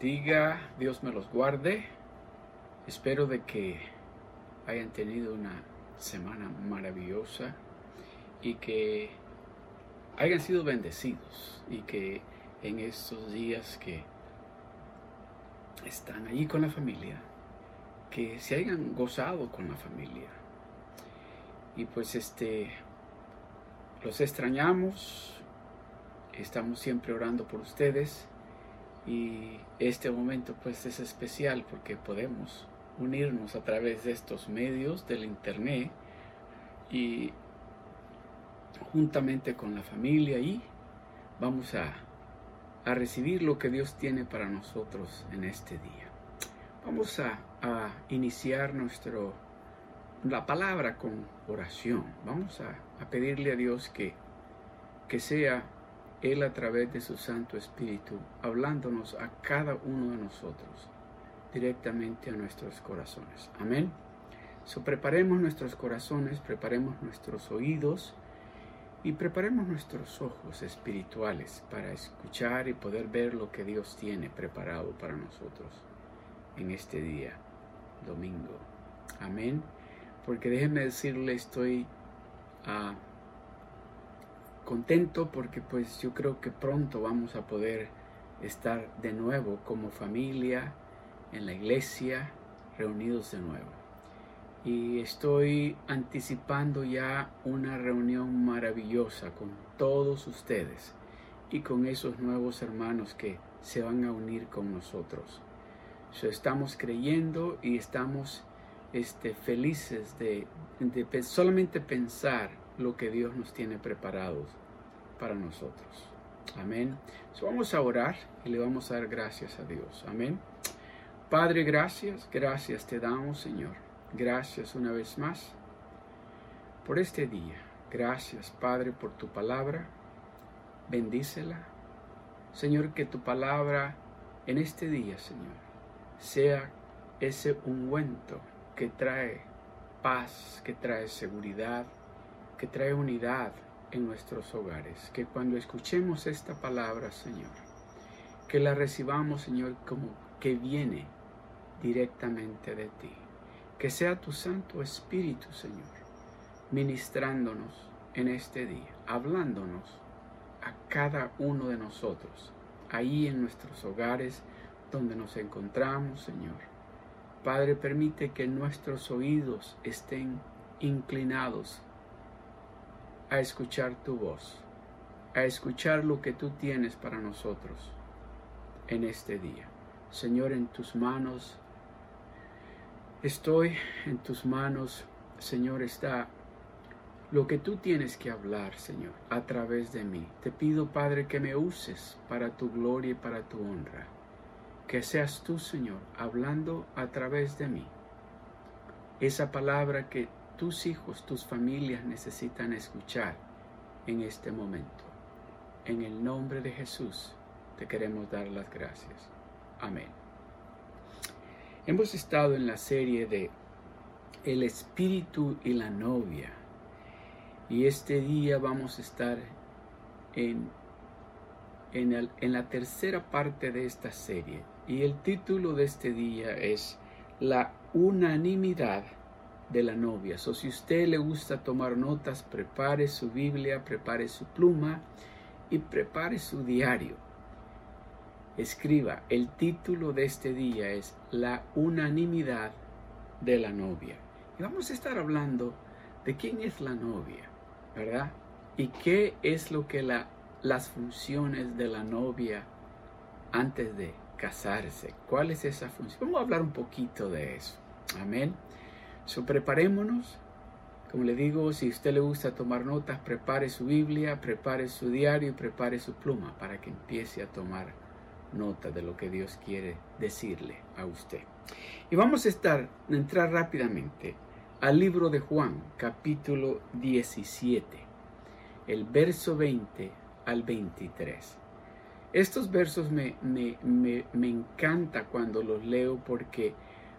Bendiga, Dios me los guarde. Espero de que hayan tenido una semana maravillosa y que hayan sido bendecidos y que en estos días que están allí con la familia, que se hayan gozado con la familia. Y pues este, los extrañamos, estamos siempre orando por ustedes y este momento pues es especial porque podemos unirnos a través de estos medios del internet y juntamente con la familia y vamos a, a recibir lo que Dios tiene para nosotros en este día. Vamos a, a iniciar nuestro la palabra con oración. Vamos a, a pedirle a Dios que, que sea él a través de su Santo Espíritu, hablándonos a cada uno de nosotros, directamente a nuestros corazones. Amén. So, preparemos nuestros corazones, preparemos nuestros oídos y preparemos nuestros ojos espirituales para escuchar y poder ver lo que Dios tiene preparado para nosotros en este día, domingo. Amén. Porque déjenme decirle, estoy a contento porque pues yo creo que pronto vamos a poder estar de nuevo como familia en la iglesia, reunidos de nuevo. Y estoy anticipando ya una reunión maravillosa con todos ustedes y con esos nuevos hermanos que se van a unir con nosotros. estamos creyendo y estamos este, felices de solamente pensar lo que Dios nos tiene preparados para nosotros. Amén. vamos a orar y le vamos a dar gracias a Dios. Amén. Padre, gracias, gracias te damos, Señor. Gracias una vez más por este día. Gracias, Padre, por tu palabra. Bendícela. Señor, que tu palabra en este día, Señor, sea ese ungüento que trae paz, que trae seguridad, que trae unidad en nuestros hogares. Que cuando escuchemos esta palabra, Señor, que la recibamos, Señor, como que viene directamente de ti. Que sea tu Santo Espíritu, Señor, ministrándonos en este día, hablándonos a cada uno de nosotros, ahí en nuestros hogares donde nos encontramos, Señor. Padre, permite que nuestros oídos estén inclinados a escuchar tu voz, a escuchar lo que tú tienes para nosotros en este día. Señor, en tus manos estoy, en tus manos, Señor, está lo que tú tienes que hablar, Señor, a través de mí. Te pido, Padre, que me uses para tu gloria y para tu honra. Que seas tú, Señor, hablando a través de mí. Esa palabra que tus hijos, tus familias necesitan escuchar en este momento. En el nombre de Jesús te queremos dar las gracias. Amén. Hemos estado en la serie de El Espíritu y la novia. Y este día vamos a estar en, en, la tercera parte de esta serie. Y el título de este día es La unanimidad de la novia. So, si usted le gusta tomar notas, prepare su Biblia, prepare su pluma y prepare su diario. Escriba, el título de este día es La unanimidad de la novia. Y vamos a estar hablando de quién es la novia, ¿verdad? Y qué es lo que la, las funciones de la novia antes de casarse. ¿Cuál es esa función? Vamos a hablar un poquito de eso. Amén. So, preparémonos. Como le digo, si a usted le gusta tomar notas, prepare su Biblia, prepare su diario, prepare su pluma para que empiece a tomar nota de lo que Dios quiere decirle a usted. Y vamos a estar, entrar rápidamente al libro de Juan, capítulo 17, el verso 20 al 23. Estos versos me, me, me, me encanta cuando los leo porque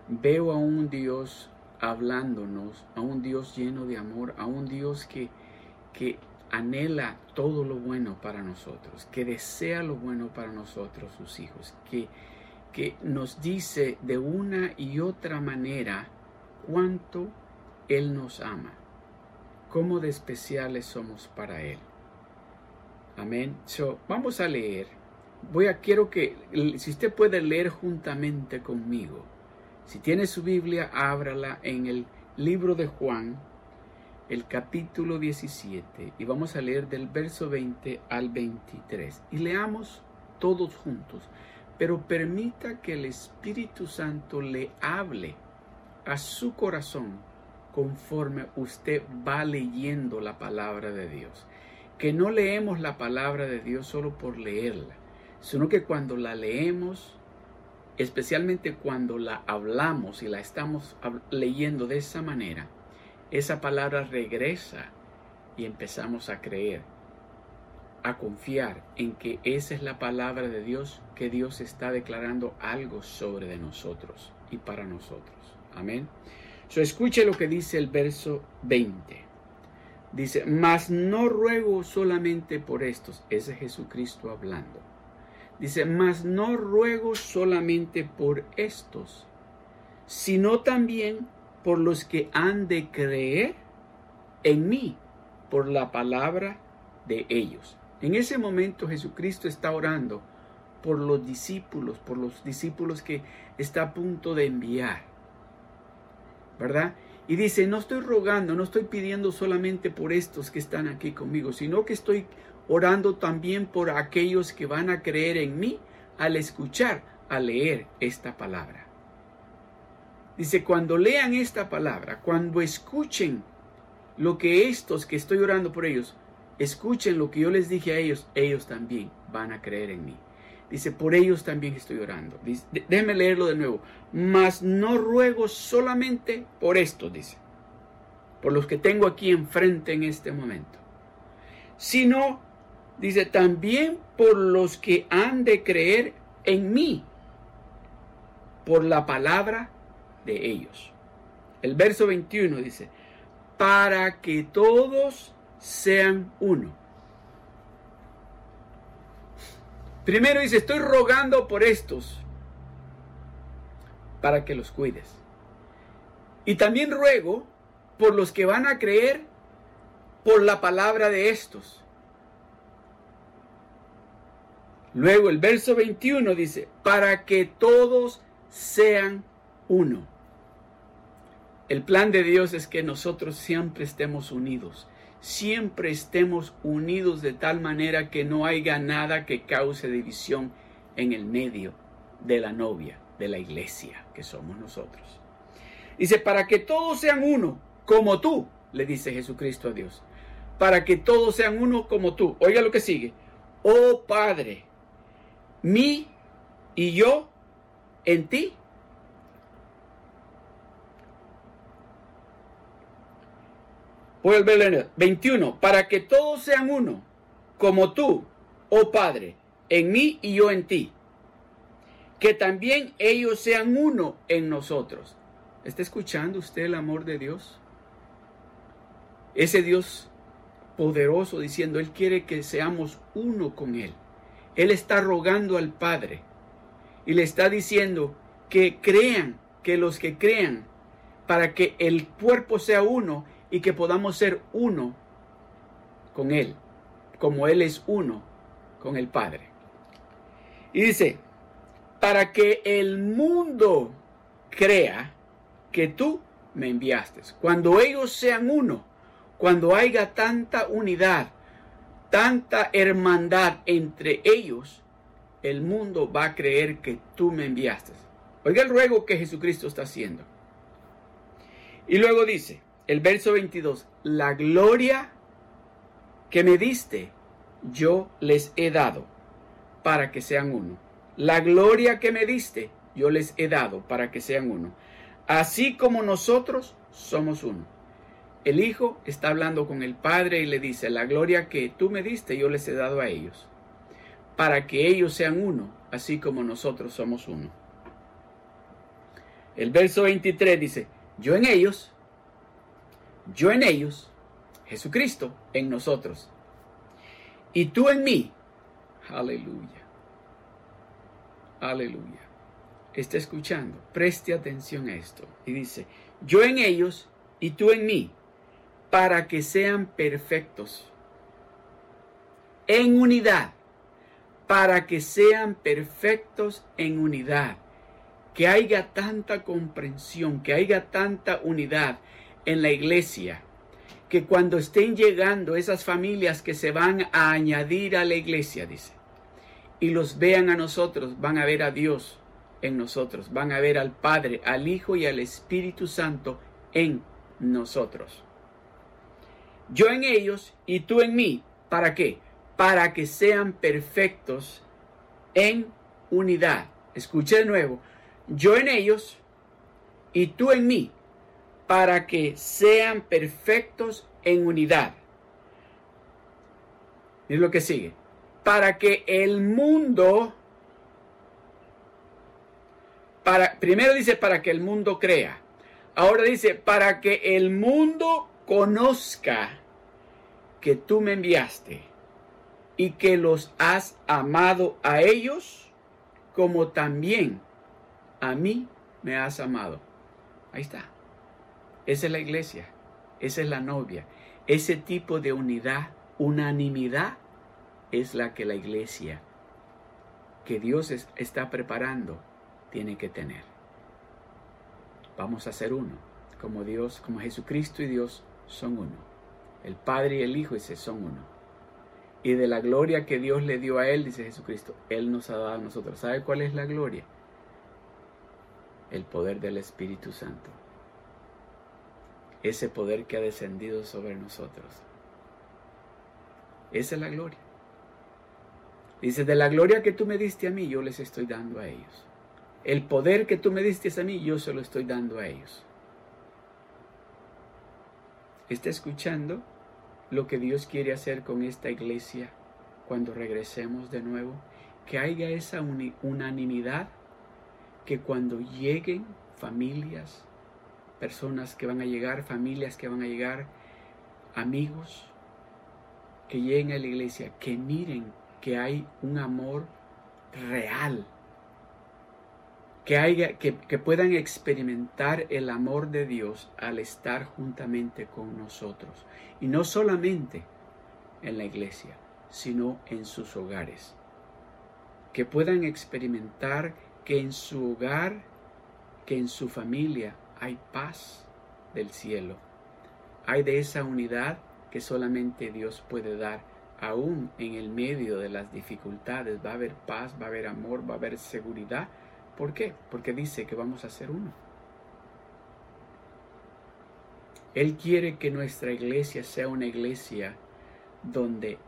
veo a un Dios hablándonos a un Dios lleno de amor, a un Dios que, que anhela todo lo bueno para nosotros, que desea lo bueno para nosotros, sus hijos, que, que nos dice de una y otra manera cuánto Él nos ama, cómo de especiales somos para Él. Amén. So, vamos a leer. Voy a, quiero que, si usted puede leer juntamente conmigo, si tiene su Biblia, ábrala en el libro de Juan, el capítulo 17, y vamos a leer del verso 20 al 23. Y leamos todos juntos, pero permita que el Espíritu Santo le hable a su corazón conforme usted va leyendo la palabra de Dios. Que no leemos la palabra de Dios solo por leerla, sino que cuando la leemos, especialmente cuando la hablamos y la estamos leyendo de esa manera, esa palabra regresa y empezamos a creer, a confiar en que esa es la palabra de Dios, que Dios está declarando algo sobre de nosotros y para nosotros. Amén. So, escuche lo que dice el verso 20. Dice, mas no ruego solamente por estos, ese es Jesucristo hablando. Dice, mas no ruego solamente por estos, sino también por los que han de creer en mí, por la palabra de ellos. En ese momento Jesucristo está orando por los discípulos, por los discípulos que está a punto de enviar. ¿Verdad? Y dice, no estoy rogando, no estoy pidiendo solamente por estos que están aquí conmigo, sino que estoy orando también por aquellos que van a creer en mí al escuchar, al leer esta palabra. Dice, cuando lean esta palabra, cuando escuchen lo que estos que estoy orando por ellos, escuchen lo que yo les dije a ellos, ellos también van a creer en mí. Dice, por ellos también estoy orando. déjenme leerlo de nuevo. Mas no ruego solamente por esto, dice, por los que tengo aquí enfrente en este momento, sino, dice, también por los que han de creer en mí, por la palabra de ellos. El verso 21 dice, para que todos sean uno. Primero dice, estoy rogando por estos, para que los cuides. Y también ruego por los que van a creer por la palabra de estos. Luego el verso 21 dice, para que todos sean uno. El plan de Dios es que nosotros siempre estemos unidos, siempre estemos unidos de tal manera que no haya nada que cause división en el medio de la novia, de la iglesia que somos nosotros. Dice, para que todos sean uno, como tú, le dice Jesucristo a Dios, para que todos sean uno como tú. Oiga lo que sigue. Oh Padre, mí y yo en ti Voy a leer 21. Para que todos sean uno, como tú, oh Padre, en mí y yo en ti. Que también ellos sean uno en nosotros. ¿Está escuchando usted el amor de Dios? Ese Dios poderoso diciendo, Él quiere que seamos uno con Él. Él está rogando al Padre y le está diciendo que crean, que los que crean, para que el cuerpo sea uno y que podamos ser uno con Él, como Él es uno con el Padre. Y dice, para que el mundo crea que tú me enviaste. Cuando ellos sean uno, cuando haya tanta unidad, tanta hermandad entre ellos, el mundo va a creer que tú me enviaste. Oiga el ruego que Jesucristo está haciendo. Y luego dice, el verso 22, la gloria que me diste, yo les he dado para que sean uno. La gloria que me diste, yo les he dado para que sean uno. Así como nosotros somos uno. El Hijo está hablando con el Padre y le dice, la gloria que tú me diste, yo les he dado a ellos, para que ellos sean uno, así como nosotros somos uno. El verso 23 dice, yo en ellos yo en ellos, Jesucristo en nosotros. y tú en mí. Aleluya. Aleluya. Está escuchando. Preste atención a esto. Y dice, yo en ellos y tú en mí, para que sean perfectos. En unidad. Para que sean perfectos en unidad. Que haya tanta comprensión, que haya tanta unidad en la iglesia que cuando estén llegando esas familias que se van a añadir a la iglesia, dice, y los vean a nosotros, van a ver a Dios en nosotros, van a ver al Padre, al Hijo y al Espíritu Santo en nosotros. Yo en ellos y tú en mí. ¿Para qué? Para que sean perfectos en unidad. Escuche de nuevo. Yo en ellos y tú en mí para que sean perfectos en unidad. Es lo que sigue. Para que el mundo, para, primero dice para que el mundo crea. Ahora dice para que el mundo conozca que tú me enviaste y que los has amado a ellos como también a mí me has amado. Ahí está. Esa es la iglesia, esa es la novia. Ese tipo de unidad, unanimidad, es la que la iglesia que Dios está preparando tiene que tener. Vamos a ser uno, como Dios, como Jesucristo y Dios son uno. El Padre y el Hijo dice son uno. Y de la gloria que Dios le dio a Él, dice Jesucristo, Él nos ha dado a nosotros. ¿Sabe cuál es la gloria? El poder del Espíritu Santo ese poder que ha descendido sobre nosotros. Esa es la gloria. Dice, de la gloria que tú me diste a mí, yo les estoy dando a ellos. El poder que tú me diste a mí, yo se lo estoy dando a ellos. ¿Está escuchando lo que Dios quiere hacer con esta iglesia cuando regresemos de nuevo? Que haya esa unanimidad, que cuando lleguen familias, personas que van a llegar, familias que van a llegar, amigos que lleguen a la iglesia, que miren que hay un amor real, que, haya, que, que puedan experimentar el amor de Dios al estar juntamente con nosotros. Y no solamente en la iglesia, sino en sus hogares. Que puedan experimentar que en su hogar, que en su familia hay paz del cielo. Hay de esa unidad que solamente Dios puede dar. Aún en el medio de las dificultades va a haber paz, va a haber amor, va a haber seguridad. ¿Por qué? Porque dice que vamos a ser uno. Él quiere que nuestra iglesia sea una iglesia donde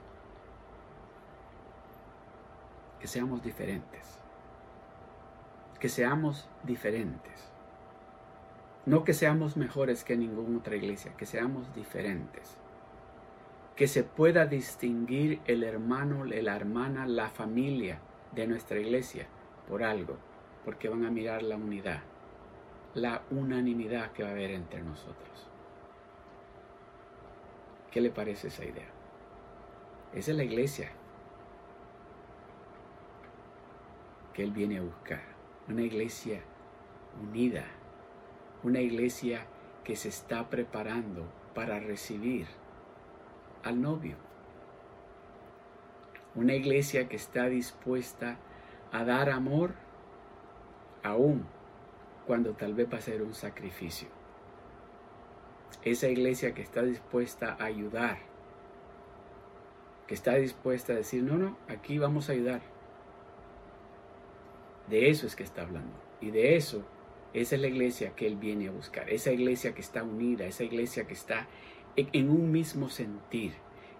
que seamos diferentes. Que seamos diferentes. No que seamos mejores que ninguna otra iglesia, que seamos diferentes. Que se pueda distinguir el hermano, la hermana, la familia de nuestra iglesia por algo, porque van a mirar la unidad, la unanimidad que va a haber entre nosotros. ¿Qué le parece esa idea? Esa es la iglesia que Él viene a buscar. Una iglesia unida una iglesia que se está preparando para recibir al novio. Una iglesia que está dispuesta a dar amor aún cuando tal vez va a ser un sacrificio. Esa iglesia que está dispuesta a ayudar, que está dispuesta a decir, no, no, aquí vamos a ayudar. De eso es que está hablando. Y de eso esa es la iglesia que Él viene a buscar, esa iglesia que está unida, esa iglesia que está en un mismo sentir,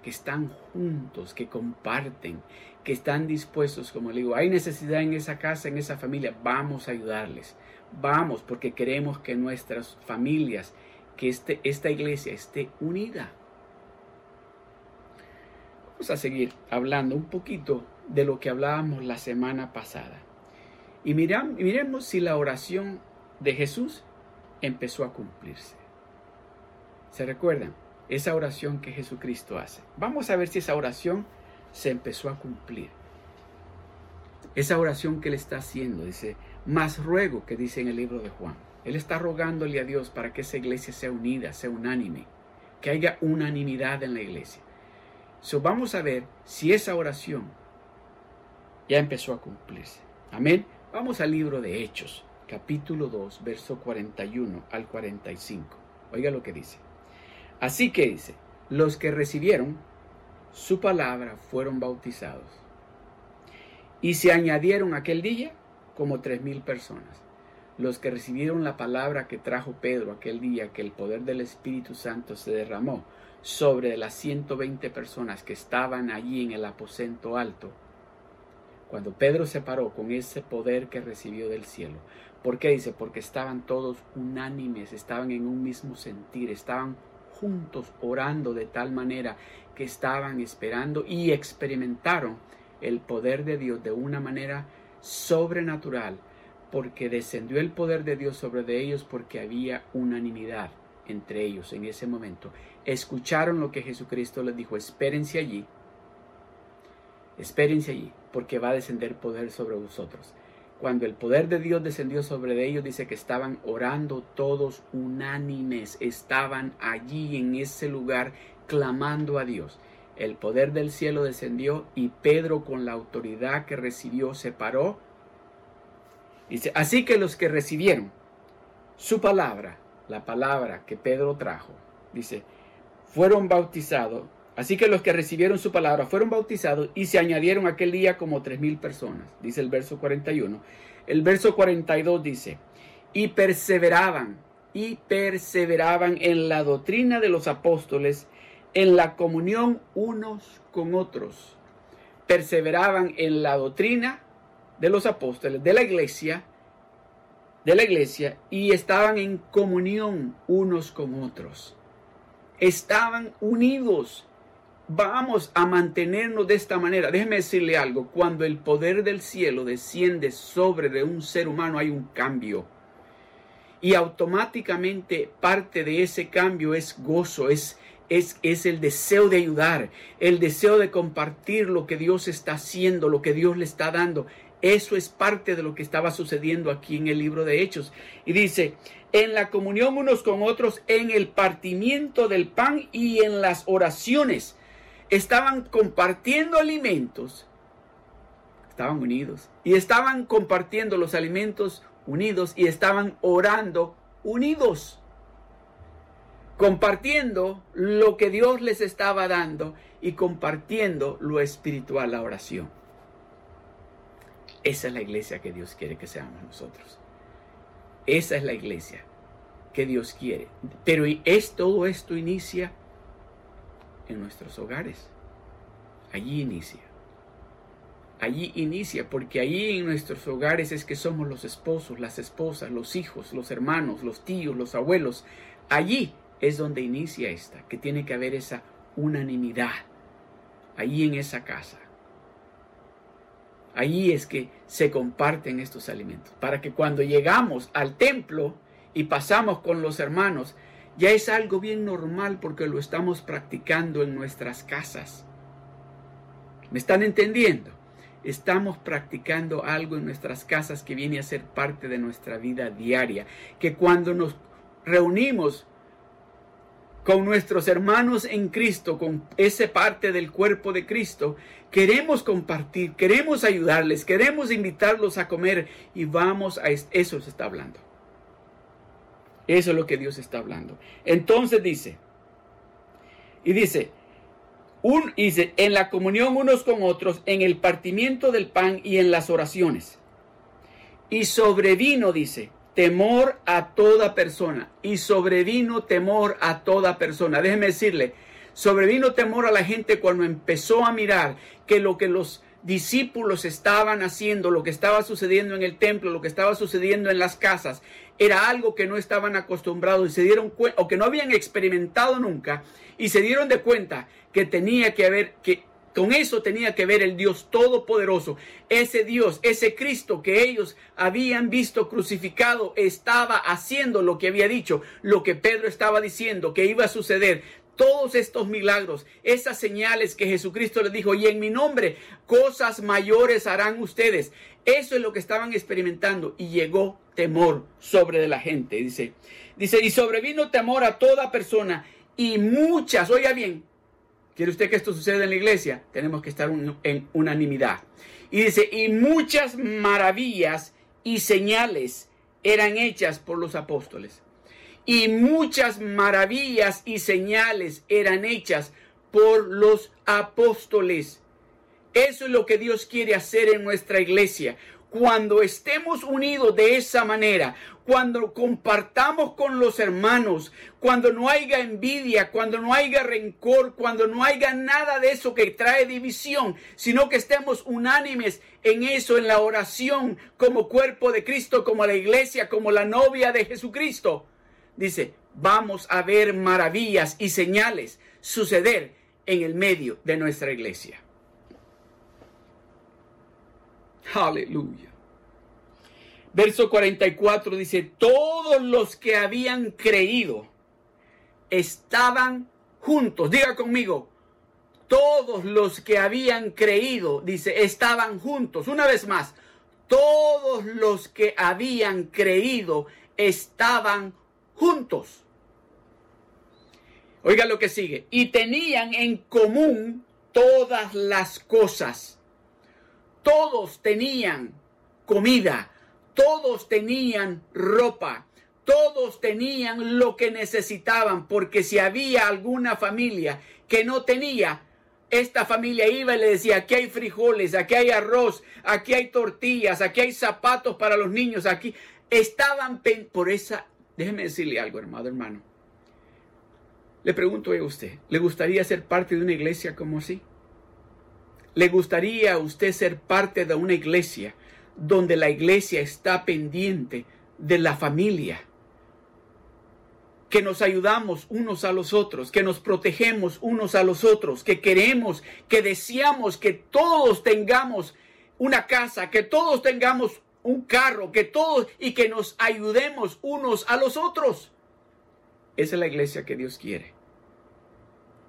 que están juntos, que comparten, que están dispuestos, como le digo, hay necesidad en esa casa, en esa familia, vamos a ayudarles, vamos, porque queremos que nuestras familias, que este, esta iglesia esté unida. Vamos a seguir hablando un poquito de lo que hablábamos la semana pasada. Y miremos si la oración de Jesús empezó a cumplirse. ¿Se recuerdan? Esa oración que Jesucristo hace. Vamos a ver si esa oración se empezó a cumplir. Esa oración que él está haciendo, dice, más ruego que dice en el libro de Juan. Él está rogándole a Dios para que esa iglesia sea unida, sea unánime, que haya unanimidad en la iglesia. So, vamos a ver si esa oración ya empezó a cumplirse. Amén. Vamos al libro de Hechos, capítulo 2, verso 41 al 45. Oiga lo que dice. Así que dice, los que recibieron su palabra fueron bautizados. Y se añadieron aquel día como tres mil personas. Los que recibieron la palabra que trajo Pedro aquel día que el poder del Espíritu Santo se derramó sobre las 120 personas que estaban allí en el aposento alto. Cuando Pedro se paró con ese poder que recibió del cielo. ¿Por qué dice? Porque estaban todos unánimes, estaban en un mismo sentir, estaban juntos orando de tal manera que estaban esperando y experimentaron el poder de Dios de una manera sobrenatural, porque descendió el poder de Dios sobre de ellos porque había unanimidad entre ellos en ese momento. Escucharon lo que Jesucristo les dijo, espérense allí, espérense allí, porque va a descender poder sobre vosotros. Cuando el poder de Dios descendió sobre ellos, dice que estaban orando todos unánimes, estaban allí en ese lugar clamando a Dios. El poder del cielo descendió y Pedro con la autoridad que recibió se paró. Dice, así que los que recibieron su palabra, la palabra que Pedro trajo, dice, fueron bautizados. Así que los que recibieron su palabra fueron bautizados y se añadieron aquel día como tres mil personas, dice el verso 41. El verso 42 dice, y perseveraban, y perseveraban en la doctrina de los apóstoles, en la comunión unos con otros. Perseveraban en la doctrina de los apóstoles, de la iglesia, de la iglesia, y estaban en comunión unos con otros. Estaban unidos vamos a mantenernos de esta manera. Déjeme decirle algo, cuando el poder del cielo desciende sobre de un ser humano hay un cambio. Y automáticamente parte de ese cambio es gozo, es, es, es el deseo de ayudar, el deseo de compartir lo que Dios está haciendo, lo que Dios le está dando. Eso es parte de lo que estaba sucediendo aquí en el libro de Hechos. Y dice, en la comunión unos con otros, en el partimiento del pan y en las oraciones estaban compartiendo alimentos, estaban unidos, y estaban compartiendo los alimentos unidos y estaban orando unidos, compartiendo lo que Dios les estaba dando y compartiendo lo espiritual, la oración. Esa es la iglesia que Dios quiere que seamos nosotros. Esa es la iglesia que Dios quiere. Pero es todo esto inicia en nuestros hogares. Allí inicia. Allí inicia, porque allí en nuestros hogares es que somos los esposos, las esposas, los hijos, los hermanos, los tíos, los abuelos. Allí es donde inicia esta, que tiene que haber esa unanimidad. Allí en esa casa. Allí es que se comparten estos alimentos, para que cuando llegamos al templo y pasamos con los hermanos, ya es algo bien normal porque lo estamos practicando en nuestras casas. ¿Me están entendiendo? Estamos practicando algo en nuestras casas que viene a ser parte de nuestra vida diaria, que cuando nos reunimos con nuestros hermanos en Cristo, con esa parte del cuerpo de Cristo, queremos compartir, queremos ayudarles, queremos invitarlos a comer y vamos a eso se está hablando. Eso es lo que Dios está hablando. Entonces dice, y dice, un, dice, en la comunión unos con otros, en el partimiento del pan y en las oraciones. Y sobrevino, dice, temor a toda persona. Y sobrevino temor a toda persona. Déjeme decirle, sobrevino temor a la gente cuando empezó a mirar que lo que los discípulos estaban haciendo, lo que estaba sucediendo en el templo, lo que estaba sucediendo en las casas, era algo que no estaban acostumbrados y se dieron cuenta, o que no habían experimentado nunca, y se dieron de cuenta que tenía que haber, que con eso tenía que ver el Dios Todopoderoso. Ese Dios, ese Cristo que ellos habían visto crucificado, estaba haciendo lo que había dicho, lo que Pedro estaba diciendo que iba a suceder. todos estos milagros, esas señales que Jesucristo les dijo, y en mi nombre cosas mayores harán ustedes. Eso es lo que estaban experimentando y llegó temor sobre la gente, dice. Dice, y sobrevino temor a toda persona y muchas, oiga bien, ¿quiere usted que esto suceda en la iglesia? Tenemos que estar en unanimidad. Y dice, y muchas maravillas y señales eran hechas por los apóstoles y muchas maravillas y señales eran hechas por los apóstoles. Eso es lo que Dios quiere hacer en nuestra iglesia. Cuando estemos unidos de esa manera, cuando compartamos con los hermanos, cuando no haya envidia, cuando no haya rencor, cuando no haya nada de eso que trae división, sino que estemos unánimes en eso, en la oración, como cuerpo de Cristo, como la iglesia, como la novia de Jesucristo dice, vamos a ver maravillas y señales suceder en el medio de nuestra iglesia. Aleluya. Verso 44 dice, todos los que habían creído estaban juntos. Diga conmigo, todos los que habían creído, dice, estaban juntos. Una vez más, todos los que habían creído estaban juntos. Oiga lo que sigue. Y tenían en común todas las cosas. Todos tenían comida. Todos tenían ropa. Todos tenían lo que necesitaban. Porque si había alguna familia que no tenía, esta familia iba y le decía, aquí hay frijoles, aquí hay arroz, aquí hay tortillas, aquí hay zapatos para los niños, aquí estaban por esa Déjeme decirle algo, hermano, hermano. Le pregunto a usted, ¿le gustaría ser parte de una iglesia como así? ¿Le gustaría a usted ser parte de una iglesia donde la iglesia está pendiente de la familia? Que nos ayudamos unos a los otros, que nos protegemos unos a los otros, que queremos, que deseamos que todos tengamos una casa, que todos tengamos un carro, que todos y que nos ayudemos unos a los otros. Esa es la iglesia que Dios quiere.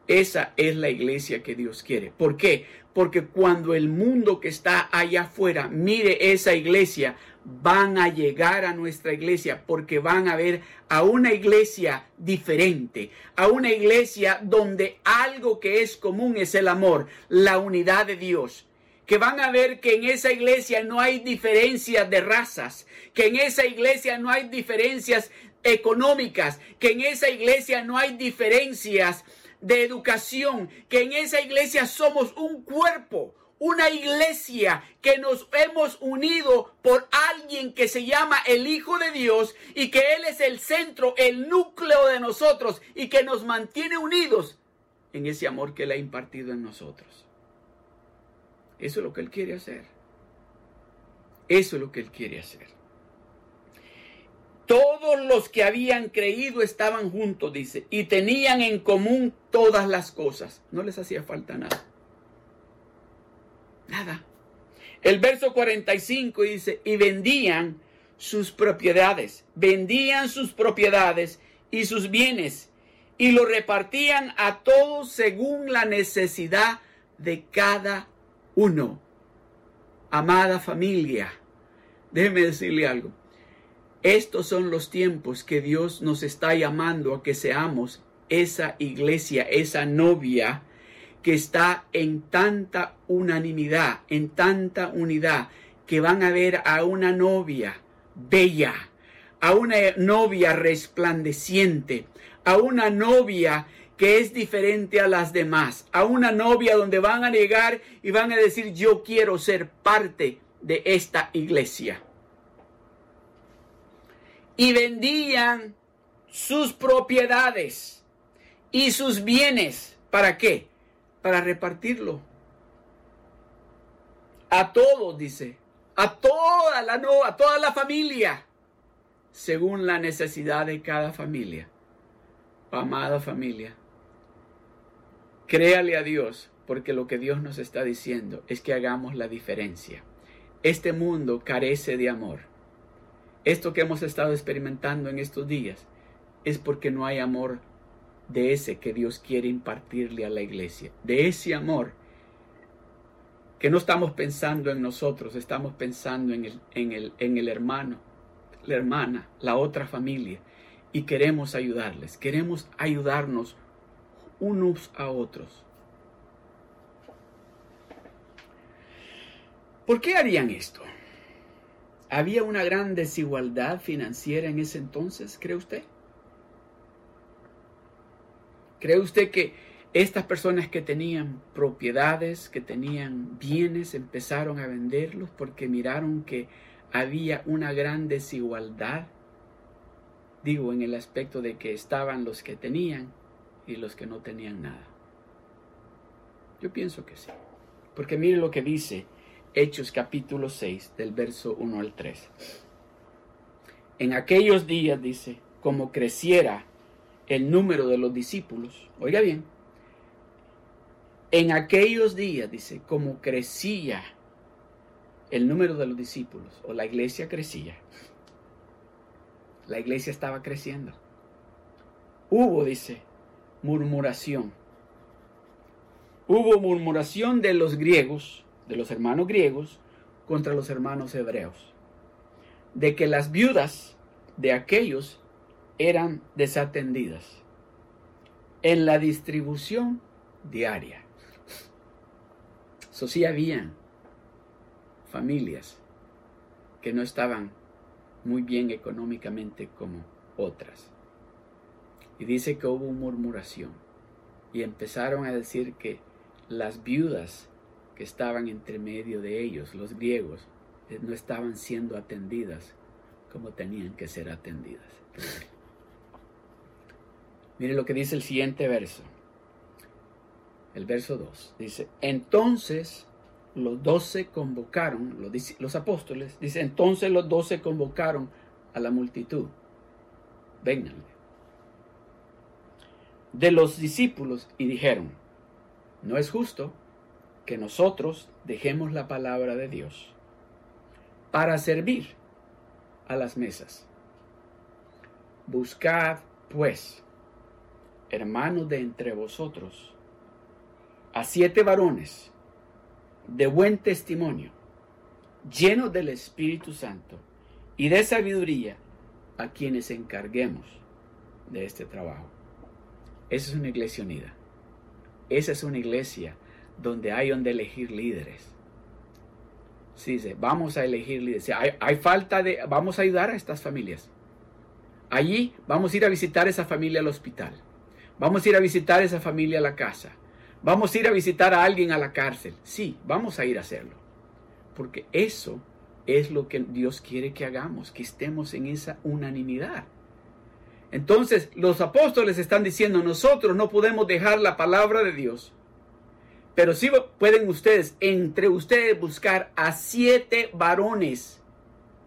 Esa es la iglesia que Dios quiere. ¿Por qué? Porque cuando el mundo que está allá afuera mire esa iglesia, van a llegar a nuestra iglesia porque van a ver a una iglesia diferente, a una iglesia donde algo que es común es el amor, la unidad de Dios. Que van a ver que en esa iglesia no hay diferencias de razas, que en esa iglesia no hay diferencias económicas, que en esa iglesia no hay diferencias de educación, que en esa iglesia somos un cuerpo, una iglesia que nos hemos unido por alguien que se llama el Hijo de Dios y que Él es el centro, el núcleo de nosotros y que nos mantiene unidos en ese amor que Él ha impartido en nosotros. Eso es lo que Él quiere hacer. Eso es lo que Él quiere hacer. Todos los que habían creído estaban juntos, dice, y tenían en común todas las cosas. No les hacía falta nada. Nada. El verso 45 dice, y vendían sus propiedades, vendían sus propiedades y sus bienes, y lo repartían a todos según la necesidad de cada uno. Amada familia, déjeme decirle algo. Estos son los tiempos que Dios nos está llamando a que seamos esa iglesia, esa novia que está en tanta unanimidad, en tanta unidad, que van a ver a una novia bella, a una novia resplandeciente, a una novia que es diferente a las demás, a una novia donde van a llegar y van a decir yo quiero ser parte de esta iglesia. Y vendían sus propiedades y sus bienes. ¿Para qué? Para repartirlo. A todos, dice. A toda la, no, a toda la familia. Según la necesidad de cada familia. Amada familia Créale a Dios, porque lo que Dios nos está diciendo es que hagamos la diferencia. Este mundo carece de amor. Esto que hemos estado experimentando en estos días es porque no hay amor de ese que Dios quiere impartirle a la iglesia, de ese amor que no estamos pensando en nosotros, estamos pensando en el, en el, en el hermano, la hermana, la otra familia, y queremos ayudarles, queremos ayudarnos unos a otros. ¿Por qué harían esto? ¿Había una gran desigualdad financiera en ese entonces, cree usted? ¿Cree usted que estas personas que tenían propiedades, que tenían bienes, empezaron a venderlos porque miraron que había una gran desigualdad? Digo, en el aspecto de que estaban los que tenían y los que no tenían nada. Yo pienso que sí. Porque mire lo que dice Hechos capítulo 6 del verso 1 al 3. En aquellos días dice, como creciera el número de los discípulos, oiga bien, en aquellos días dice, como crecía el número de los discípulos, o la iglesia crecía, la iglesia estaba creciendo. Hubo, dice, murmuración. Hubo murmuración de los griegos, de los hermanos griegos, contra los hermanos hebreos. De que las viudas de aquellos eran desatendidas en la distribución diaria. Eso sí habían familias que no estaban muy bien económicamente como otras. Y dice que hubo murmuración. Y empezaron a decir que las viudas que estaban entre medio de ellos, los griegos, eh, no estaban siendo atendidas como tenían que ser atendidas. Mire lo que dice el siguiente verso. El verso 2. Dice, entonces los doce convocaron, los, los apóstoles, dice, entonces los doce convocaron a la multitud. Vengan de los discípulos y dijeron, no es justo que nosotros dejemos la palabra de Dios para servir a las mesas. Buscad, pues, hermanos de entre vosotros, a siete varones de buen testimonio, llenos del Espíritu Santo y de sabiduría, a quienes encarguemos de este trabajo. Esa es una iglesia unida. Esa es una iglesia donde hay donde elegir líderes. Sí, dice, vamos a elegir líderes. Hay, hay, falta de, vamos a ayudar a estas familias. Allí vamos a ir a visitar esa familia al hospital. Vamos a ir a visitar esa familia a la casa. Vamos a ir a visitar a alguien a la cárcel. Sí, vamos a ir a hacerlo. Porque eso es lo que Dios quiere que hagamos, que estemos en esa unanimidad. Entonces los apóstoles están diciendo, nosotros no podemos dejar la palabra de Dios, pero sí pueden ustedes, entre ustedes, buscar a siete varones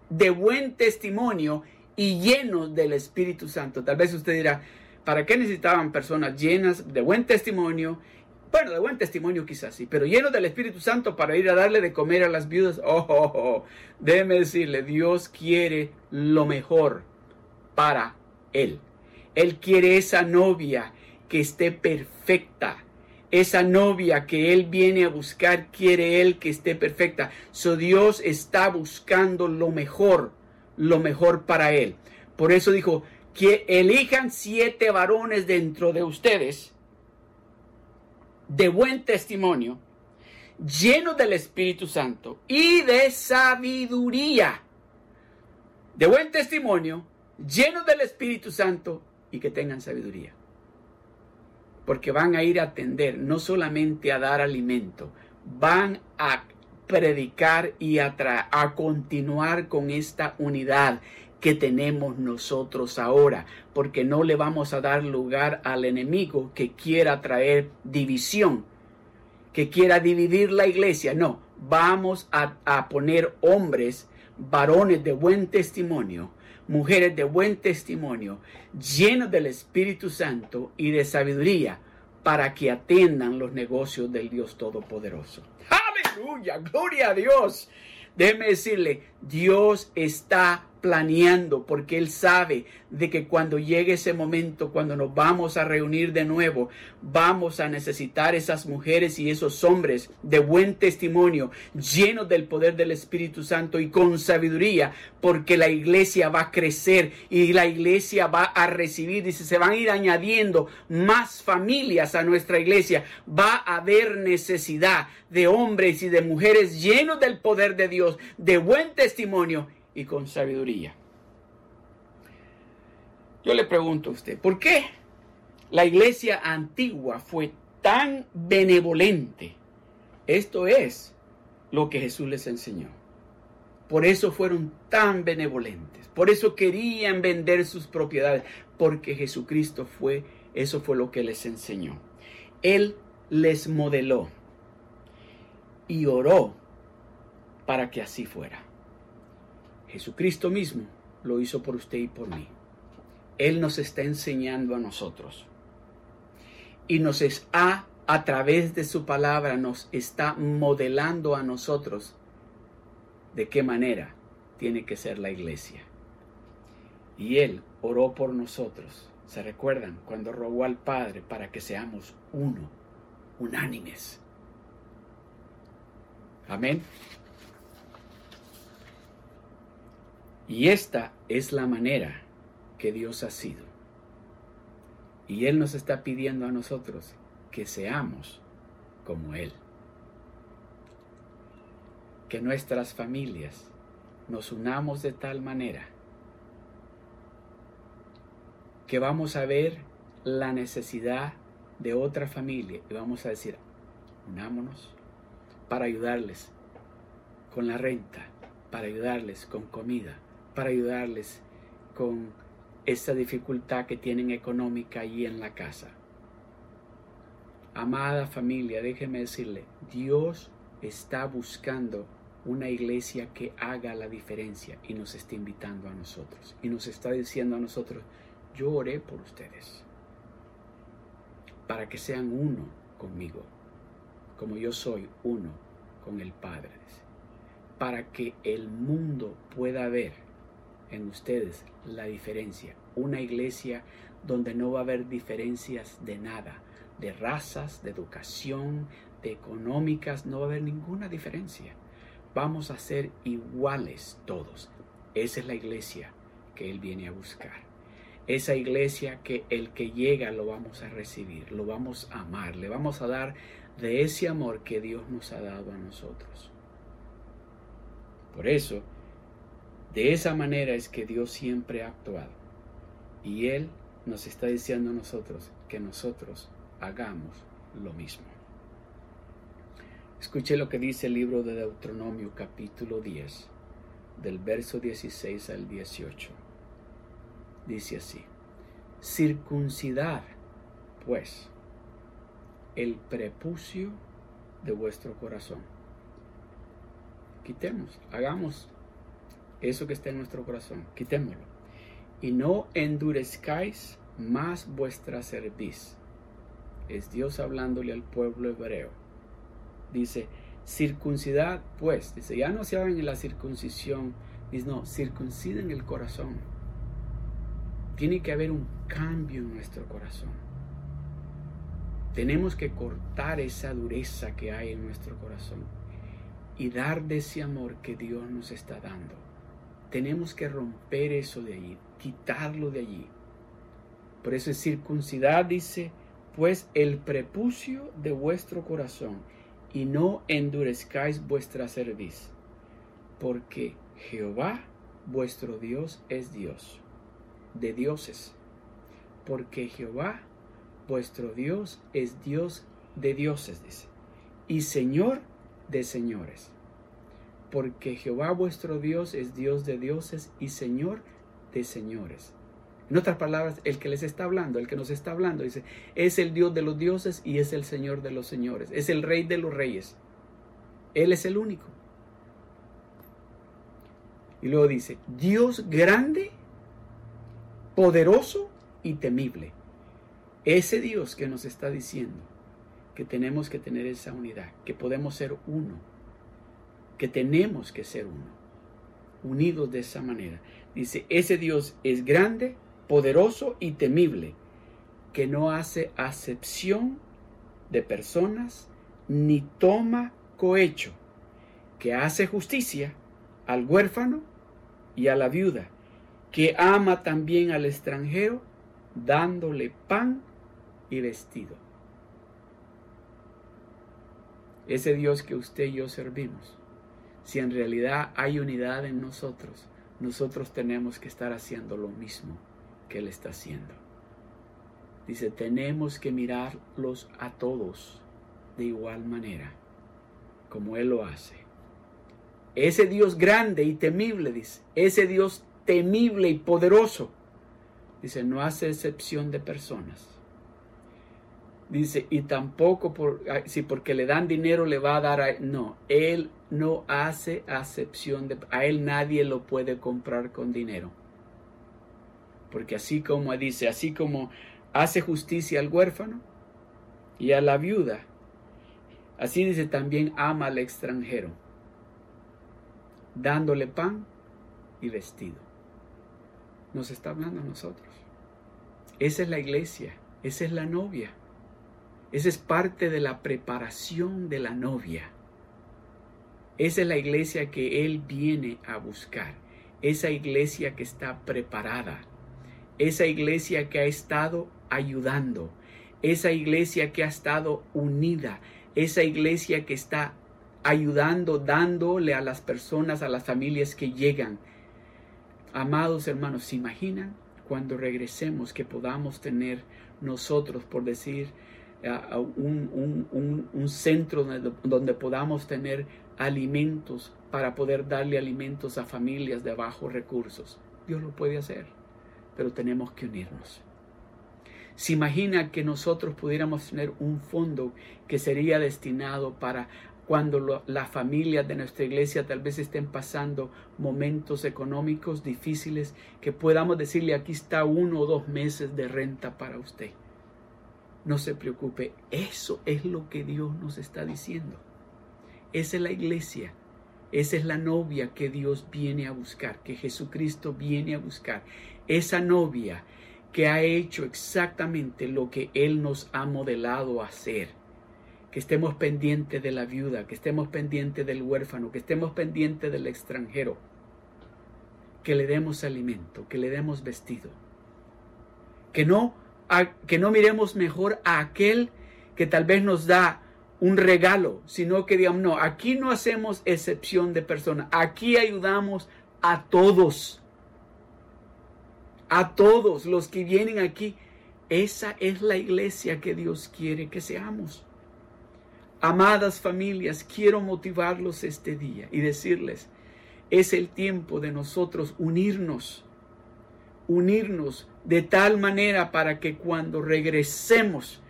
de buen testimonio y llenos del Espíritu Santo. Tal vez usted dirá, ¿para qué necesitaban personas llenas de buen testimonio? Bueno, de buen testimonio quizás sí, pero llenos del Espíritu Santo para ir a darle de comer a las viudas. Oh, oh, oh. déjeme decirle, Dios quiere lo mejor para él. Él quiere esa novia que esté perfecta. Esa novia que Él viene a buscar, quiere Él que esté perfecta. So Dios está buscando lo mejor, lo mejor para Él. Por eso dijo, que elijan siete varones dentro de ustedes de buen testimonio, llenos del Espíritu Santo y de sabiduría. De buen testimonio, llenos del Espíritu Santo y que tengan sabiduría. Porque van a ir a atender, no solamente a dar alimento, van a predicar y a, a continuar con esta unidad que tenemos nosotros ahora, porque no le vamos a dar lugar al enemigo que quiera traer división, que quiera dividir la iglesia. No, vamos a, a poner hombres, varones de buen testimonio, mujeres de buen testimonio, llenos del Espíritu Santo y de sabiduría, para que atiendan los negocios del Dios Todopoderoso. Aleluya, gloria a Dios. Déjeme decirle, Dios está planeando porque Él sabe de que cuando llegue ese momento, cuando nos vamos a reunir de nuevo, vamos a necesitar esas mujeres y esos hombres de buen testimonio, llenos del poder del Espíritu Santo y con sabiduría, porque la iglesia va a crecer y la iglesia va a recibir, dice, se van a ir añadiendo más familias a nuestra iglesia, va a haber necesidad de hombres y de mujeres llenos del poder de Dios, de buen testimonio y con sabiduría. Yo le pregunto a usted, ¿por qué la iglesia antigua fue tan benevolente? Esto es lo que Jesús les enseñó. Por eso fueron tan benevolentes. Por eso querían vender sus propiedades. Porque Jesucristo fue, eso fue lo que les enseñó. Él les modeló y oró para que así fuera. Jesucristo mismo lo hizo por usted y por mí. Él nos está enseñando a nosotros. Y nos ha, a través de su palabra, nos está modelando a nosotros de qué manera tiene que ser la iglesia. Y Él oró por nosotros. ¿Se recuerdan cuando rogó al Padre para que seamos uno, unánimes? Amén. Y esta es la manera que Dios ha sido. Y Él nos está pidiendo a nosotros que seamos como Él. Que nuestras familias nos unamos de tal manera que vamos a ver la necesidad de otra familia y vamos a decir, unámonos para ayudarles con la renta, para ayudarles con comida, para ayudarles con esa dificultad que tienen económica allí en la casa. Amada familia, déjeme decirle, Dios está buscando una iglesia que haga la diferencia y nos está invitando a nosotros. Y nos está diciendo a nosotros, yo oré por ustedes, para que sean uno conmigo, como yo soy uno con el Padre, para que el mundo pueda ver en ustedes la diferencia. Una iglesia donde no va a haber diferencias de nada, de razas, de educación, de económicas, no va a haber ninguna diferencia. Vamos a ser iguales todos. Esa es la iglesia que Él viene a buscar. Esa iglesia que el que llega lo vamos a recibir, lo vamos a amar, le vamos a dar de ese amor que Dios nos ha dado a nosotros. Por eso, de esa manera es que Dios siempre ha actuado. Y Él nos está diciendo a nosotros que nosotros hagamos lo mismo. Escuche lo que dice el libro de Deuteronomio capítulo 10, del verso 16 al 18. Dice así, circuncidar pues el prepucio de vuestro corazón. Quitemos, hagamos eso que está en nuestro corazón, quitémoslo. Y no endurezcáis más vuestra cerviz. Es Dios hablándole al pueblo hebreo. Dice, circuncidad pues, dice, ya no se hagan en la circuncisión, dice, no, circunciden el corazón. Tiene que haber un cambio en nuestro corazón. Tenemos que cortar esa dureza que hay en nuestro corazón y dar de ese amor que Dios nos está dando tenemos que romper eso de allí, quitarlo de allí. Por eso es circuncidad, dice, pues el prepucio de vuestro corazón y no endurezcáis vuestra cerviz, porque Jehová vuestro Dios es Dios, de dioses, porque Jehová vuestro Dios es Dios de dioses, dice, y Señor de señores porque Jehová vuestro Dios es Dios de dioses y Señor de señores. En otras palabras, el que les está hablando, el que nos está hablando, dice, es el Dios de los dioses y es el Señor de los señores, es el Rey de los reyes. Él es el único. Y luego dice, Dios grande, poderoso y temible. Ese Dios que nos está diciendo que tenemos que tener esa unidad, que podemos ser uno que tenemos que ser uno. unidos de esa manera. Dice, ese Dios es grande, poderoso y temible, que no hace acepción de personas ni toma cohecho, que hace justicia al huérfano y a la viuda, que ama también al extranjero, dándole pan y vestido. Ese Dios que usted y yo servimos, si en realidad hay unidad en nosotros, nosotros tenemos que estar haciendo lo mismo que Él está haciendo. Dice, tenemos que mirarlos a todos de igual manera, como Él lo hace. Ese Dios grande y temible, dice, ese Dios temible y poderoso, dice, no hace excepción de personas. Dice, y tampoco por, si porque le dan dinero le va a dar a No, Él no hace acepción de... A Él nadie lo puede comprar con dinero. Porque así como dice, así como hace justicia al huérfano y a la viuda, así dice también ama al extranjero, dándole pan y vestido. Nos está hablando a nosotros. Esa es la iglesia, esa es la novia. Esa es parte de la preparación de la novia. Esa es la iglesia que Él viene a buscar. Esa iglesia que está preparada. Esa iglesia que ha estado ayudando. Esa iglesia que ha estado unida. Esa iglesia que está ayudando, dándole a las personas, a las familias que llegan. Amados hermanos, ¿se imaginan cuando regresemos que podamos tener nosotros, por decir, un, un, centro donde, donde podamos tener alimentos para poder darle alimentos a familias de bajos recursos. Dios lo puede hacer, pero tenemos que unirnos. Se imagina que nosotros pudiéramos tener un fondo que sería destinado para cuando las familias de nuestra iglesia tal vez estén pasando momentos económicos difíciles, que podamos decirle aquí está uno o dos meses de renta para usted. No se preocupe, eso es lo que Dios nos está diciendo. Esa es la iglesia, esa es la novia que Dios viene a buscar, que Jesucristo viene a buscar. Esa novia que ha hecho exactamente lo que Él nos ha modelado a hacer. Que estemos pendientes de la viuda, que estemos pendientes del huérfano, que estemos pendientes del extranjero. Que le demos alimento, que le demos vestido. Que no que no miremos mejor a aquel que tal vez nos da un regalo, sino que digamos, no, aquí no hacemos excepción de personas, aquí ayudamos a todos, a todos los que vienen aquí. Esa es la iglesia que Dios quiere que seamos. Amadas familias, quiero motivarlos este día y decirles, es el tiempo de nosotros unirnos, unirnos de tal manera para que cuando regresemos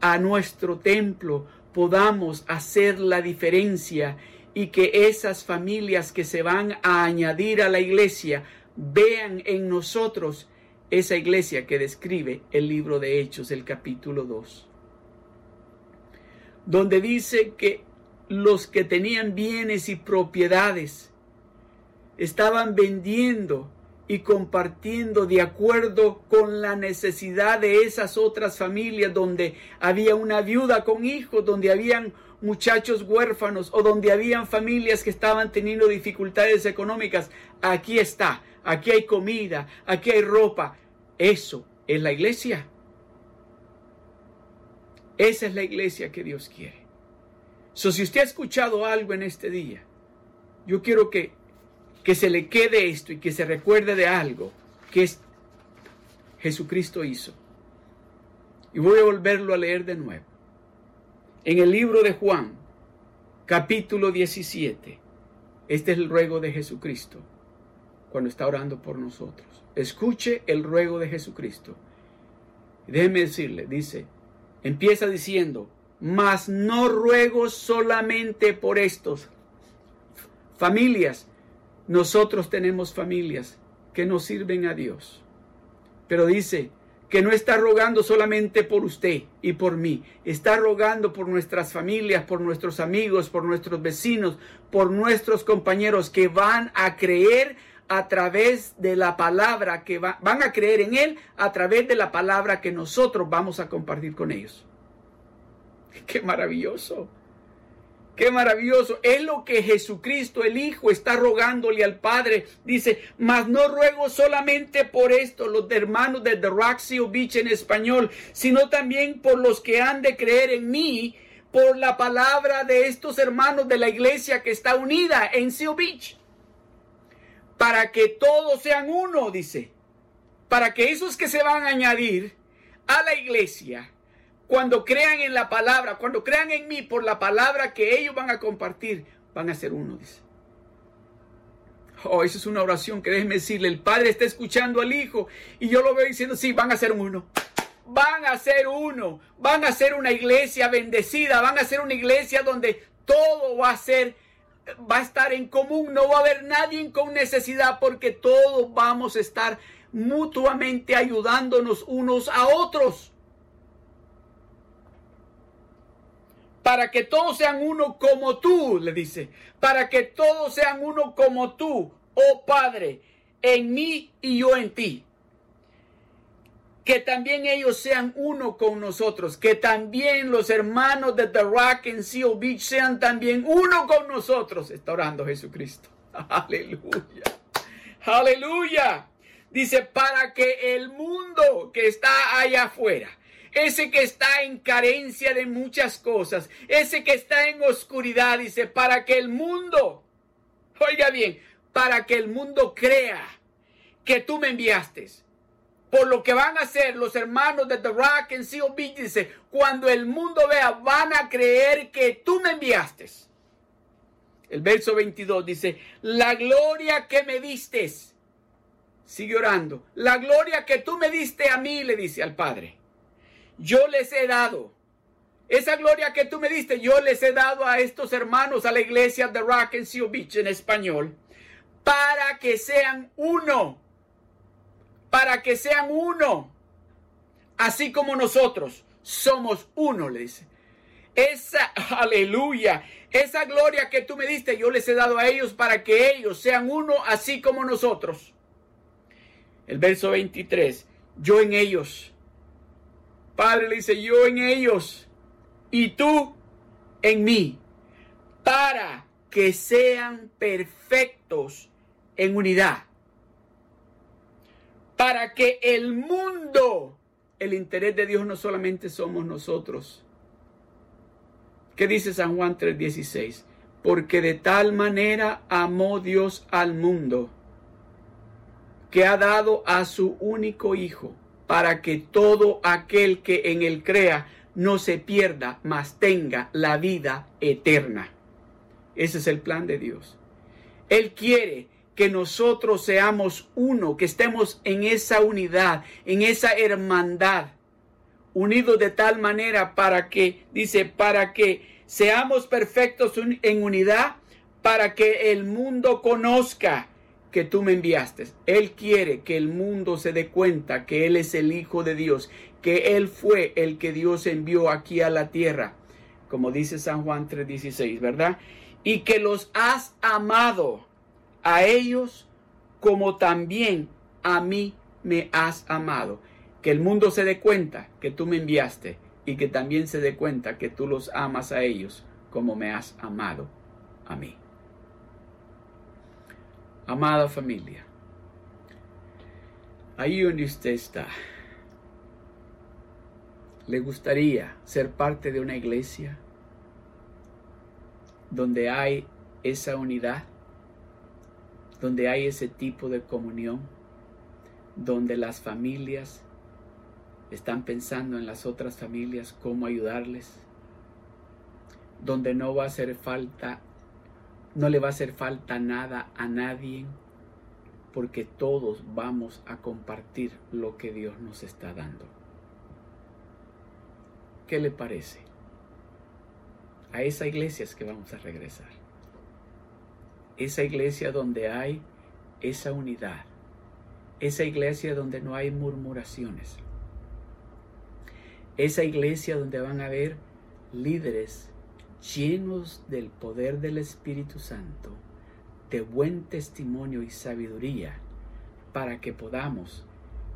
a nuestro templo podamos hacer la diferencia y que esas familias que se van a añadir a la iglesia vean en nosotros esa iglesia que describe el libro de Hechos, el capítulo 2, donde dice que los que tenían bienes y propiedades estaban vendiendo y compartiendo de acuerdo con la necesidad de esas otras familias donde había una viuda con hijos, donde habían muchachos huérfanos o donde habían familias que estaban teniendo dificultades económicas. Aquí está, aquí hay comida, aquí hay ropa. Eso es la iglesia. Esa es la iglesia que Dios quiere. So, si usted ha escuchado algo en este día, yo quiero que que se le quede esto y que se recuerde de algo que Jesucristo hizo. Y voy a volverlo a leer de nuevo. En el libro de Juan, capítulo 17, este es el ruego de Jesucristo cuando está orando por nosotros. Escuche el ruego de Jesucristo. Déjeme decirle, dice, empieza diciendo, mas no ruego solamente por estos familias, nosotros tenemos familias que nos sirven a Dios. Pero dice, que no está rogando solamente por usted y por mí, está rogando por nuestras familias, por nuestros amigos, por nuestros vecinos, por nuestros compañeros que van a creer a través de la palabra que van a creer en Él a través de la palabra que nosotros vamos a compartir con ellos. Qué maravilloso. Qué maravilloso. Es lo que Jesucristo, el Hijo, está rogándole al Padre. Dice, mas no ruego solamente por esto, los hermanos de The Beach en español, sino también por los que han de creer en mí, por la palabra de estos hermanos de la iglesia que está unida en Seal Beach. Para que todos sean uno, dice. Para que esos que se van a añadir a la iglesia cuando crean en la palabra, cuando crean en mí por la palabra que ellos van a compartir, van a ser uno, dice. Oh, esa es una oración que déjeme decirle, el Padre está escuchando al Hijo y yo lo veo diciendo, sí, van a ser uno. Van a ser uno, van a ser una iglesia bendecida, van a ser una iglesia donde todo va a ser, va a estar en común, no va a haber nadie con necesidad porque todos vamos a estar mutuamente ayudándonos unos a otros. Para que todos sean uno como tú, le dice, para que todos sean uno como tú, oh Padre, en mí y yo en ti. Que también ellos sean uno con nosotros, que también los hermanos de The Rock en Seal Beach sean también uno con nosotros. Está orando Jesucristo. Aleluya. Aleluya. Dice, para que el mundo que está allá afuera, ese que está en carencia de muchas cosas, ese que está en oscuridad, dice, para que el mundo, oiga bien, para que el mundo crea que tú me enviaste. Por lo que van a hacer los hermanos de The Rock Seal Beach, dice, cuando el mundo vea, van a creer que tú me enviaste. El verso 22 dice, la gloria que me diste, sigue orando, la gloria que tú me diste a mí, le dice al Padre yo les he dado. Esa gloria que tú me diste, yo les he dado a estos hermanos, a la iglesia de Rock and Seal Beach en español, para que sean uno. Para que sean uno. Así como nosotros somos uno, le. Esa, aleluya, esa gloria que tú me diste, yo les he dado a ellos para que ellos sean uno, así como nosotros. El verso 23, yo en ellos Padre le dice, yo en ellos y tú en mí, para que sean perfectos en unidad. Para que el mundo, el interés de Dios no solamente somos nosotros. ¿Qué dice San Juan 3:16? Porque de tal manera amó Dios al mundo que ha dado a su único Hijo para que todo aquel que en él crea no se pierda, mas tenga la vida eterna. Ese es el plan de Dios. Él quiere que nosotros seamos uno, que estemos en esa unidad, en esa hermandad, unidos de tal manera para que, dice, para que seamos perfectos en unidad, para que el mundo conozca que tú me enviaste. Él quiere que el mundo se dé cuenta que Él es el Hijo de Dios, que Él fue el que Dios envió aquí a la tierra, como dice San Juan 3:16, ¿verdad? Y que los has amado a ellos como también a mí me has amado. Que el mundo se dé cuenta que tú me enviaste y que también se dé cuenta que tú los amas a ellos como me has amado a mí. Amada familia, ahí donde usted está, ¿le gustaría ser parte de una iglesia donde hay esa unidad, donde hay ese tipo de comunión, donde las familias están pensando en las otras familias, cómo ayudarles, donde no va a hacer falta no le va a hacer falta nada a nadie porque todos vamos a compartir lo que Dios nos está dando. ¿Qué le parece? A esa iglesia es que vamos a regresar. Esa iglesia donde hay esa unidad. Esa iglesia donde no hay murmuraciones. Esa iglesia donde van a haber líderes llenos del poder del Espíritu Santo, de buen testimonio y sabiduría, para que podamos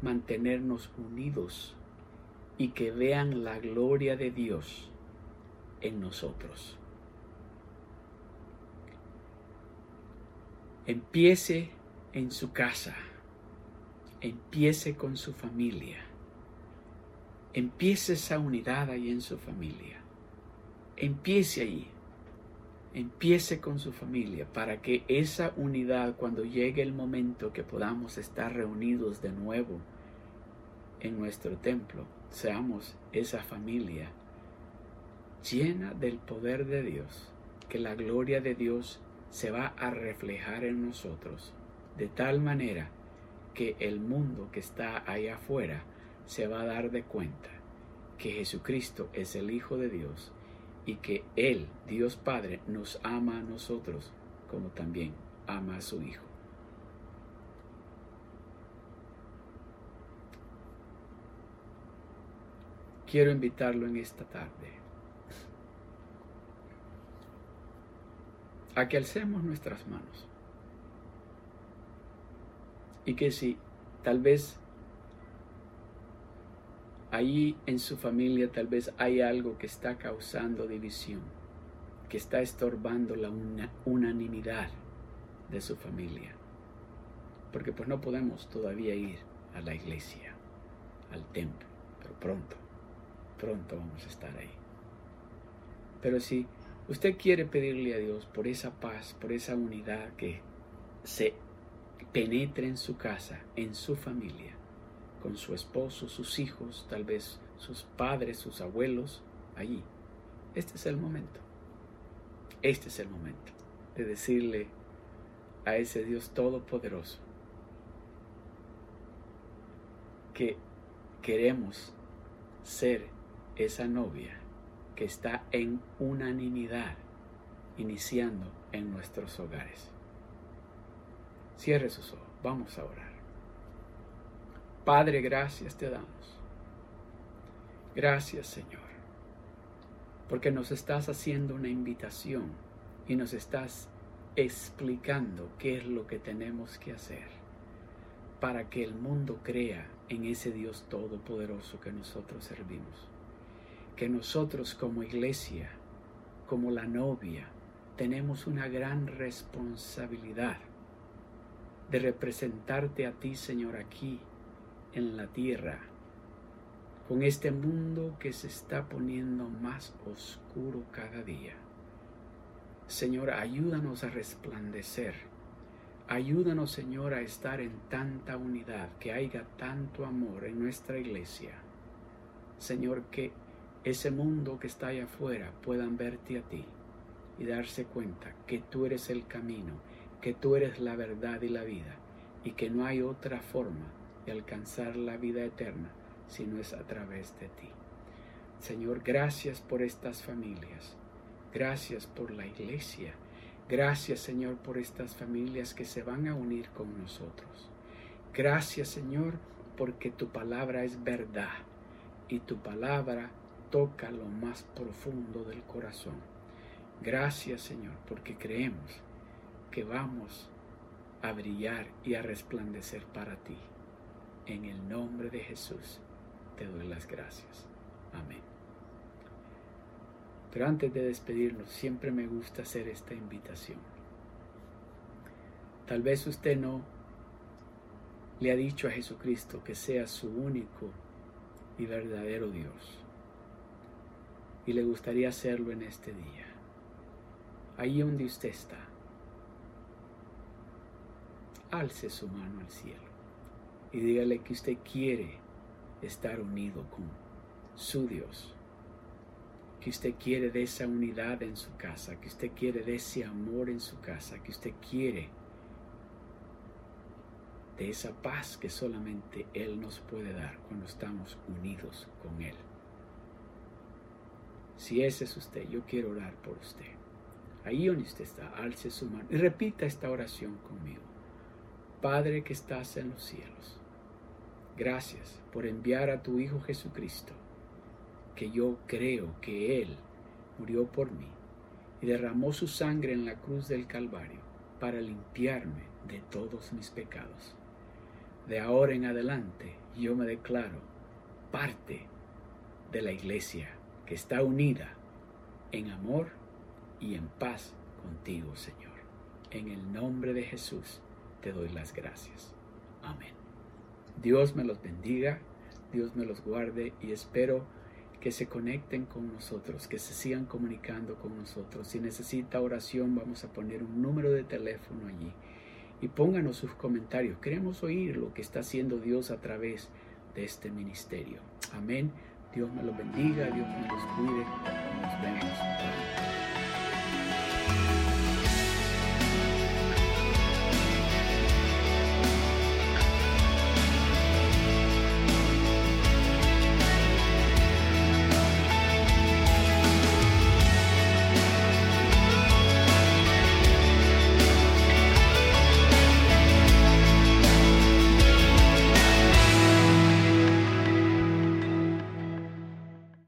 mantenernos unidos y que vean la gloria de Dios en nosotros. Empiece en su casa, empiece con su familia, empiece esa unidad ahí en su familia, empiece allí, empiece con su familia para que esa unidad cuando llegue el momento que podamos estar reunidos de nuevo en nuestro templo, seamos esa familia llena del poder de Dios, que la gloria de Dios se va a reflejar en nosotros, de tal manera que el mundo que está allá afuera se va a dar de cuenta que Jesucristo es el Hijo de Dios y que Él, Dios Padre, nos ama a nosotros como también ama a su Hijo. Quiero invitarlo en esta tarde a que alcemos nuestras manos. Y que si tal vez ahí en su familia tal vez hay algo que está causando división, que está estorbando la unanimidad de su familia. Porque pues no podemos todavía ir a la iglesia, al templo, pero pronto, pronto vamos a estar ahí. Pero si Usted quiere pedirle a Dios por esa paz, por esa unidad que se penetre en su casa, en su familia, con su esposo, sus hijos, tal vez sus padres, sus abuelos, allí. Este es el momento. Este es el momento de decirle a ese Dios todopoderoso que queremos ser esa novia que está en unanimidad iniciando en nuestros hogares. Cierre sus ojos, vamos a orar. Padre, gracias te damos. Gracias Señor, porque nos estás haciendo una invitación y nos estás explicando qué es lo que tenemos que hacer para que el mundo crea en ese Dios todopoderoso que nosotros servimos que nosotros como iglesia, como la novia, tenemos una gran responsabilidad de representarte a ti, Señor, aquí en la tierra, con este mundo que se está poniendo más oscuro cada día. Señor, ayúdanos a resplandecer. Ayúdanos, Señor, a estar en tanta unidad, que haya tanto amor en nuestra iglesia. Señor, que ese mundo que está allá afuera puedan verte a ti y darse cuenta que tú eres el camino, que tú eres la verdad y la vida y que no hay otra forma alcanzar la vida eterna si no es a través de ti. Señor, gracias por estas familias, gracias por la iglesia, gracias Señor por estas familias que se van a unir con nosotros. Gracias Señor porque tu palabra es verdad y tu palabra toca lo más profundo del corazón. Gracias Señor, porque creemos que vamos a brillar y a resplandecer para ti. En el nombre de Jesús te doy las gracias. Amén. Pero antes de despedirnos, siempre me gusta hacer esta invitación. Tal vez usted no le ha dicho a Jesucristo que sea su único y verdadero Dios y le gustaría hacerlo en este día. Ahí donde usted está, alce su mano al cielo y dígale que usted quiere estar unido con su Dios, que usted quiere de esa unidad en su casa, que usted quiere de ese amor en su casa, que usted quiere de esa paz que solamente Él nos puede dar cuando estamos unidos con Él. Si ese es usted, yo quiero orar por usted. Ahí donde usted está, alce su mano y repita esta oración conmigo. Padre que estás en los cielos, gracias por enviar a tu Hijo Jesucristo porque yo creo que Él murió por mí y derramó su sangre en la cruz del Calvario para limpiarme de todos mis pecados. De ahora en adelante yo me declaro parte de la iglesia que está unida en amor y en paz contigo, Señor. En el nombre de Jesús te doy las gracias. Amén. Dios me los bendiga, Dios me los guarde y espero que se conecten con nosotros, que se sigan comunicando con nosotros. Si necesita oración, vamos a poner un número de teléfono allí. Y pónganos sus comentarios. Queremos oír lo que está haciendo Dios a través de este ministerio. Amén. Dios me los bendiga, Dios me los cuide. Nos vemos